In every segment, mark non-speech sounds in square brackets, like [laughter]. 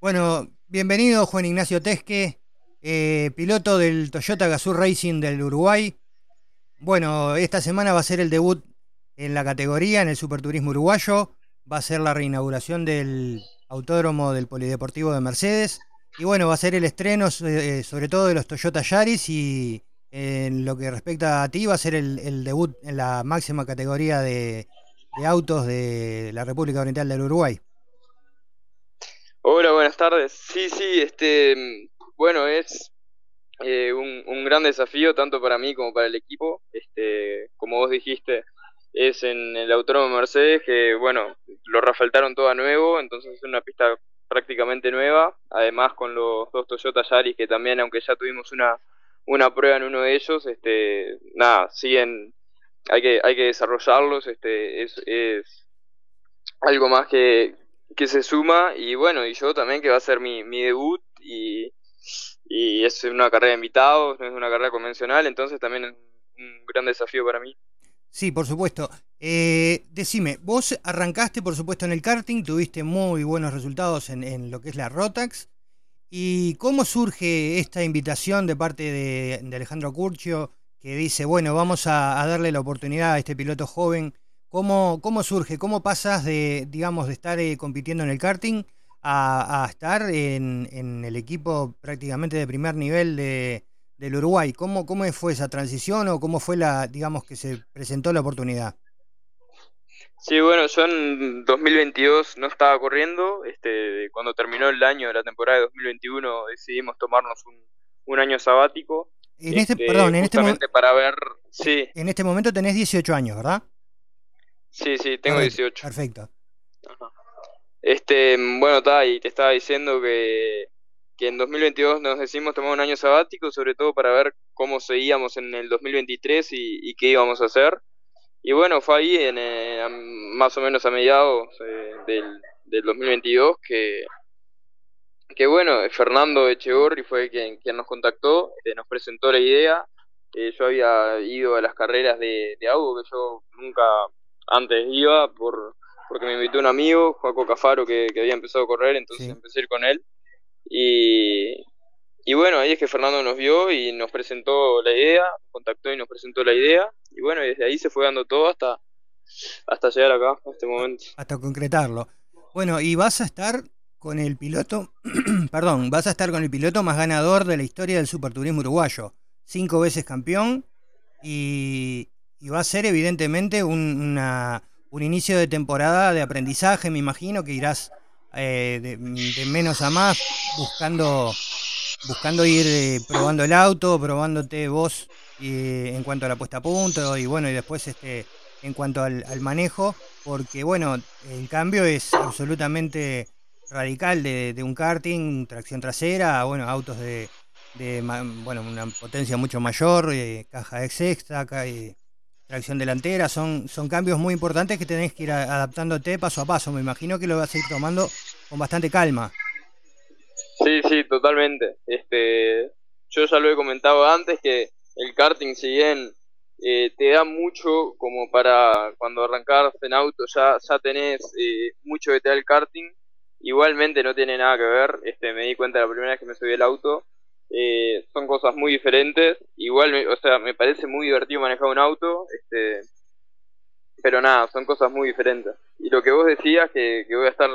Bueno, bienvenido Juan Ignacio Tesque, eh, piloto del Toyota Gazoo Racing del Uruguay. Bueno, esta semana va a ser el debut en la categoría, en el Superturismo Uruguayo. Va a ser la reinauguración del Autódromo del Polideportivo de Mercedes. Y bueno, va a ser el estreno eh, sobre todo de los Toyota Yaris y en lo que respecta a ti va a ser el, debut en la máxima categoría de autos de la República Oriental del Uruguay. Hola, buenas tardes. Sí, sí, este, bueno, es eh, un, gran desafío tanto para mí como para el equipo. Este, como vos dijiste, es en el Autónomo Mercedes que, bueno, lo refaltaron todo a nuevo, entonces es una pista prácticamente nueva. Además con los dos Toyota Yaris que también, aunque ya tuvimos una, una prueba en uno de ellos, este, nada, siguen, hay que, hay que desarrollarlos, este, es, es algo más que, que se suma y bueno, y yo también que va a ser mi, mi debut y, y es una carrera de invitados, no es una carrera convencional, entonces también es un gran desafío para mí. Sí, por supuesto. Eh, decime, vos arrancaste por supuesto en el karting, tuviste muy buenos resultados en, en lo que es la Rotax. ¿Y cómo surge esta invitación de parte de, Alejandro Curcio que dice, bueno, vamos a, a darle la oportunidad a este piloto joven ¿Cómo, ¿Cómo surge? ¿Cómo pasas de, digamos, de estar eh, compitiendo en el karting a, estar en, el equipo prácticamente de primer nivel de, del Uruguay? ¿Cómo, ¿Cómo fue esa transición o cómo fue la, digamos, que se presentó la oportunidad? Sí, bueno, yo en 2022 no estaba corriendo. Este, cuando terminó el año de la temporada de 2021 decidimos tomarnos un, un año sabático. En este, perdón, en este momento para ver, sí. En este momento tenés 18 años, ¿verdad? Sí, sí, tengo 18. Perfecto. Este, bueno, está, y te estaba diciendo que, que en 2022 nos decimos tomar un año sabático, sobre todo para ver cómo seguíamos en el 2023 y, y qué íbamos a hacer. Y bueno, fue ahí, en, eh, más o menos a mediados eh, del, del 2022, que, que bueno, Fernando Echegorri fue quien, quien nos contactó, este, nos presentó la idea. Eh, yo había ido a las carreras de, de que yo nunca antes iba por porque me invitó un amigo, Joaco Cafaro, que, había empezado a correr, entonces empecé a ir con él. Y, y bueno, ahí es que Fernando nos vio y nos presentó la idea, contactó y nos presentó la idea. Y bueno, desde ahí se fue dando todo hasta, hasta llegar acá, a este momento. Hasta concretarlo. Bueno, y vas a estar con el piloto, [clears throat] perdón, vas a estar con el piloto más ganador de la historia del superturismo uruguayo. Cinco veces campeón y, y va a ser evidentemente un, un inicio de temporada de aprendizaje, me imagino que irás eh, de, menos a más buscando, buscando ir eh, probando el auto, probándote vos eh, en cuanto a la puesta a punto y bueno, y después este en cuanto al, manejo, porque bueno, el cambio es absolutamente radical de, de un karting, tracción trasera, bueno, autos de, de bueno, una potencia mucho mayor, caja ex extra, tracción delantera, son, son cambios muy importantes que tenés que ir adaptándote paso a paso. Me imagino que lo vas a ir tomando con bastante calma. Sí, sí, totalmente. Este, yo ya lo he comentado antes que el karting, si bien eh, te da mucho como para cuando arrancas en auto ya, ya tenés eh, mucho que te da el karting, igualmente no tiene nada que ver. Este, me di cuenta la primera vez que me subí el auto eh, son cosas muy diferentes. Igual, o sea, me parece muy divertido manejar un auto, este, pero nada, son cosas muy diferentes. Y lo que vos decías, que, que voy a estar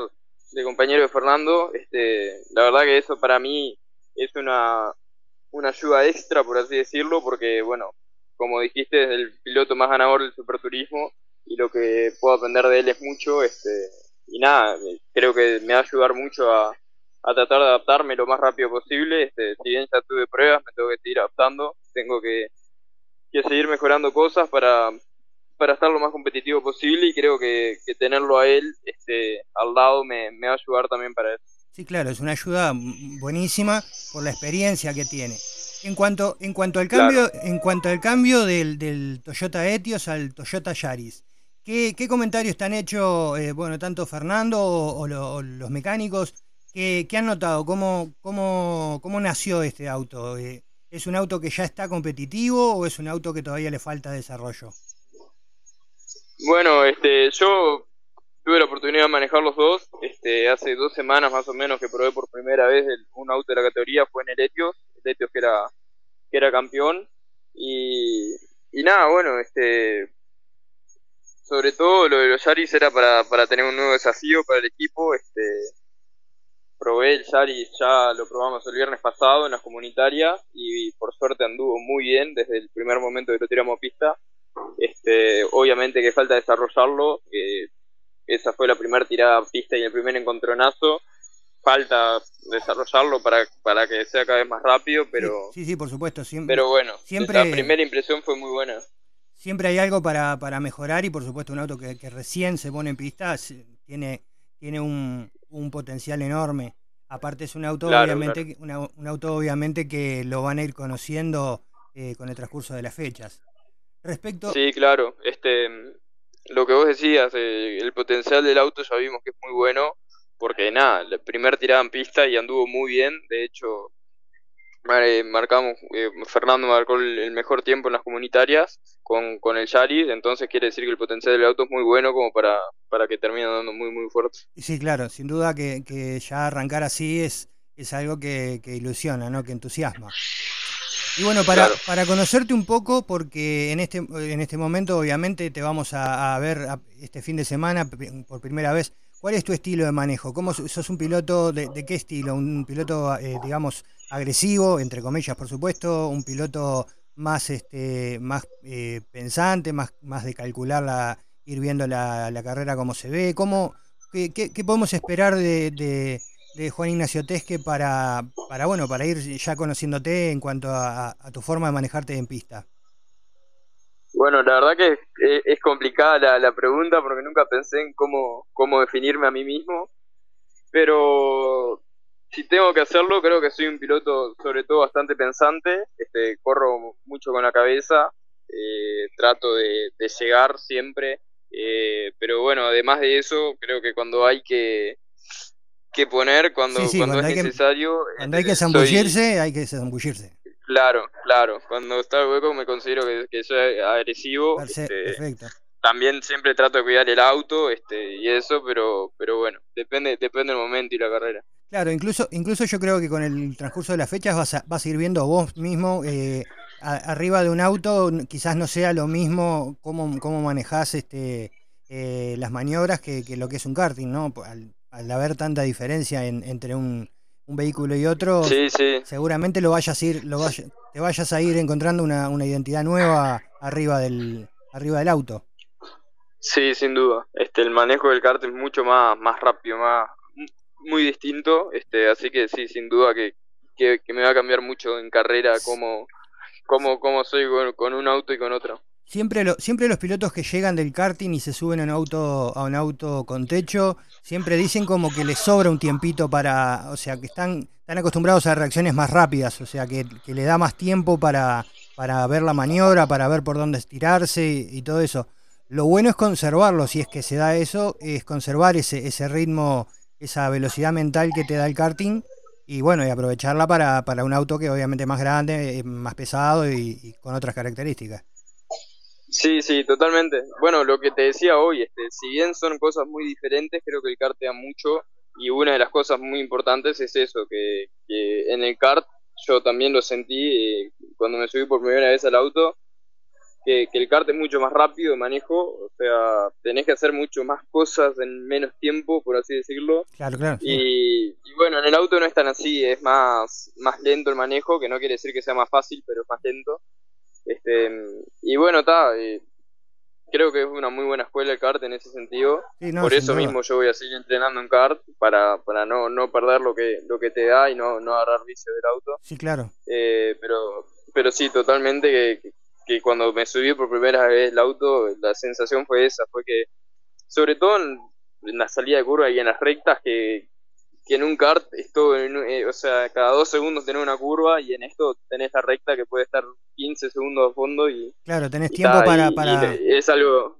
de compañero de Fernando, este, la verdad que eso para mí es una, una ayuda extra, por así decirlo, porque, bueno, como dijiste, es el piloto más ganador del superturismo y lo que puedo aprender de él es mucho, este, y nada, creo que me va a ayudar mucho a, a tratar de adaptarme lo más rápido posible. Este, si bien ya tuve pruebas, me tengo que seguir adaptando, tengo que, seguir mejorando cosas para, para estar lo más competitivo posible y creo que, tenerlo a él este, al lado me, me, va a ayudar también para eso. Sí, claro, es una ayuda buenísima por la experiencia que tiene. En cuanto, en cuanto al cambio, en cuanto al cambio del, del, Toyota Etios al Toyota Yaris, ¿qué, qué comentarios te han hecho, eh, bueno, tanto Fernando o, los mecánicos ¿Qué, han notado? ¿Cómo, cómo, cómo nació este auto? Eh, ¿Es un auto que ya está competitivo o es un auto que todavía le falta desarrollo? Bueno, este, yo tuve la oportunidad de manejar los dos. Este, hace dos semanas más o menos que probé por primera vez un auto de la categoría, fue en el Etios, el Etios que era, que era campeón. Y, y nada, bueno, este, sobre todo lo de los Yaris era para, para tener un nuevo desafío para el equipo. Este, probé el Yaris, ya lo probamos el viernes pasado en las comunitarias y por suerte anduvo muy bien desde el primer momento que lo tiramos a pista. Este, obviamente que falta desarrollarlo, esa fue la primera tirada a pista y el primer encontronazo. Falta desarrollarlo para, para que sea cada vez más rápido, pero... Sí, sí, por supuesto. Siempre, pero bueno, siempre, la primera impresión fue muy buena. Siempre hay algo para, para mejorar y por supuesto un auto que, que recién se pone en pista tiene, tiene un, un potencial enorme. Aparte es un auto obviamente un auto obviamente que lo van a ir conociendo eh, con el transcurso de las fechas. Respecto Sí, claro, este lo que vos decías, eh, el potencial del auto ya vimos que es muy bueno porque nada, la primera tirada en pista y anduvo muy bien, de hecho marcamos, eh, Fernando marcó el, mejor tiempo en las comunitarias con, con el Yaris, entonces quiere decir que el potencial del auto es muy bueno como para, para que termine andando muy muy fuerte. Sí, claro, sin duda que, que ya arrancar así es, es algo que, que ilusiona, ¿no? que entusiasma. Y bueno, para, para conocerte un poco, porque en este, en este momento obviamente te vamos a, a ver este fin de semana por primera vez ¿Cuál es tu estilo de manejo? ¿Cómo sos un piloto de, qué estilo? ¿Un piloto, eh, digamos, agresivo, entre comillas, por supuesto? ¿Un piloto más, este, más eh, pensante, más, más de calcular, la, ir viendo la, carrera como se ve? ¿Cómo, qué, podemos esperar de, de, Juan Ignacio Tesque para, para, bueno, para ir ya conociéndote en cuanto a tu forma de manejarte en pista? Bueno, la verdad que es, complicada la, pregunta porque nunca pensé en cómo, cómo definirme a mí mismo, pero si tengo que hacerlo, creo que soy un piloto sobre todo bastante pensante, este, corro mucho con la cabeza, eh, trato de, llegar siempre, eh, pero bueno, además de eso, creo que cuando hay que, que poner, cuando, cuando, es necesario... cuando hay que zambullirse, hay que zambullirse. Claro, claro. Cuando está el hueco me considero que, que soy agresivo. Este, perfecto. También siempre trato de cuidar el auto este, y eso, pero, pero bueno, depende, depende del momento y la carrera. Claro, incluso, incluso yo creo que con el transcurso de las fechas vas a, vas a ir viendo vos mismo eh, arriba de un auto, quizás no sea lo mismo cómo, cómo manejás este, eh, las maniobras que, que, lo que es un karting, ¿no? Al, al haber tanta diferencia entre un, un vehículo y otro, seguramente lo vayas a ir, lo te vayas a ir encontrando una, una identidad nueva arriba del, arriba del auto. Sí, sin duda. Este, el manejo del kart es mucho más, más rápido, más, muy distinto. Este, así que sí, sin duda que, que, me va a cambiar mucho en carrera cómo, cómo, cómo soy con un auto y con otro. Siempre, lo, siempre los pilotos que llegan del karting y se suben a un auto, a un auto con techo, siempre dicen como que les sobra un tiempito para, o sea, que están, están acostumbrados a reacciones más rápidas, o sea, que, que le da más tiempo para, para ver la maniobra, para ver por dónde estirarse y, todo eso. Lo bueno es conservarlo, si es que se da eso, es conservar ese, ese ritmo, esa velocidad mental que te da el karting y bueno, y aprovecharla para, para un auto que obviamente es más grande, más pesado y con otras características. Sí, sí, totalmente. Bueno, lo que te decía hoy, este, si bien son cosas muy diferentes, creo que el kart te da mucho y una de las cosas muy importantes es eso, que, que en el kart yo también lo sentí eh, cuando me subí por primera vez al auto, que, que, el kart es mucho más rápido de manejo, o sea, tenés que hacer mucho más cosas en menos tiempo, por así decirlo. Claro, claro. Y, y, bueno, en el auto no es tan así, es más, más lento el manejo, que no quiere decir que sea más fácil, pero es más lento. Este, y bueno, está, eh, creo que es una muy buena escuela el kart en ese sentido. Por eso mismo yo voy a seguir entrenando en kart para, para no, no perder lo que, lo que te da y no, no agarrar vicio del auto. Sí, claro. Eh, pero, pero sí, totalmente que, que cuando me subí por primera vez el auto, la sensación fue esa, fue que sobre todo en, en la salida de curva y en las rectas que, que en un kart esto, eh, o sea, cada dos segundos tenés una curva y en esto tenés la recta que puede estar 15 segundos a fondo y... Claro, tenés tiempo para, para... es algo,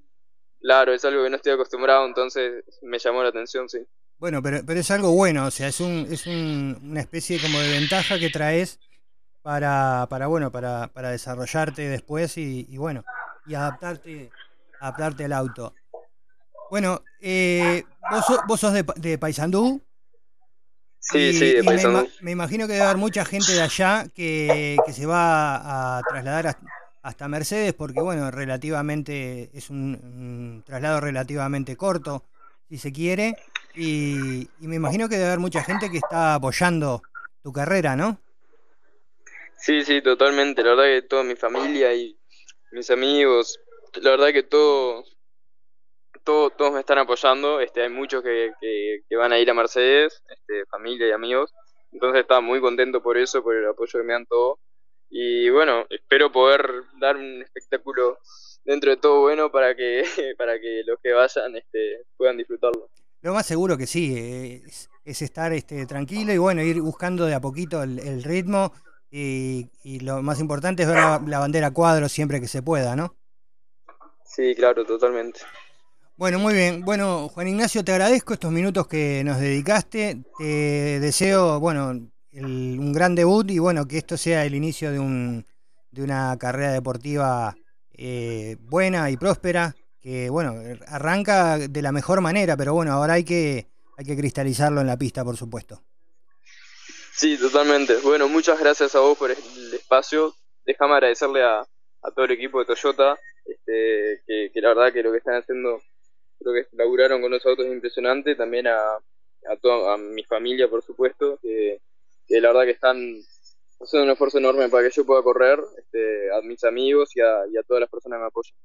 claro, es algo que no estoy acostumbrado, entonces me llamó la atención, sí. Bueno, pero, pero es algo bueno, o sea, es, un, es un, una especie como de ventaja que traes para, para bueno, para, para desarrollarte después y, y bueno, y adaptarte, adaptarte al auto. Bueno, eh, vos, sos de, de Paysandú. Sí, sí, de Paysandú. Me, imagino que debe haber mucha gente de allá que, se va a trasladar hasta, Mercedes porque, bueno, relativamente es un, traslado relativamente corto, si se quiere. Y, y me imagino que debe haber mucha gente que está apoyando tu carrera, ¿no? Sí, sí, totalmente. La verdad que toda mi familia y mis amigos, la verdad que todo, todos me están apoyando. Este, hay muchos que, que, van a ir a Mercedes, este, familia y amigos. Entonces estaba muy contento por eso, por el apoyo que me dan todos. Y bueno, espero poder dar un espectáculo dentro de todo bueno para que, [laughs] para que los que vayan este, puedan disfrutarlo. Lo más seguro que sí, es, estar este, tranquilo y bueno, ir buscando de a poquito el, ritmo y, lo más importante es ver la, bandera cuadro siempre que se pueda, ¿no? Sí, claro, totalmente. Bueno, muy bien. Bueno, Juan Ignacio, te agradezco estos minutos que nos dedicaste. Te deseo, bueno, un gran debut y bueno, que esto sea el inicio de, un, de una carrera deportiva eh, buena y próspera que bueno, arranca de la mejor manera, pero bueno, ahora hay que, hay que cristalizarlo en la pista, por supuesto. Sí, totalmente. Bueno, muchas gracias a vos por el espacio. Déjame agradecerle a, a todo el equipo de Toyota, este, que, la verdad que lo que están haciendo, creo que laburaron con los autos impresionante, también a, a, toda, a mi familia, por supuesto, que, la verdad que están haciendo un esfuerzo enorme para que yo pueda correr, este, a mis amigos y a, y a todas las personas que me apoyan.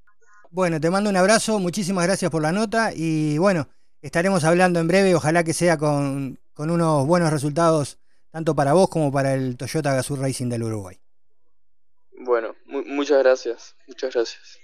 Bueno, te mando un abrazo, muchísimas gracias por la nota y bueno, estaremos hablando en breve, ojalá que sea con, con unos buenos resultados tanto para vos como para el Toyota Gazoo Racing del Uruguay. Bueno, muchas gracias, muchas gracias.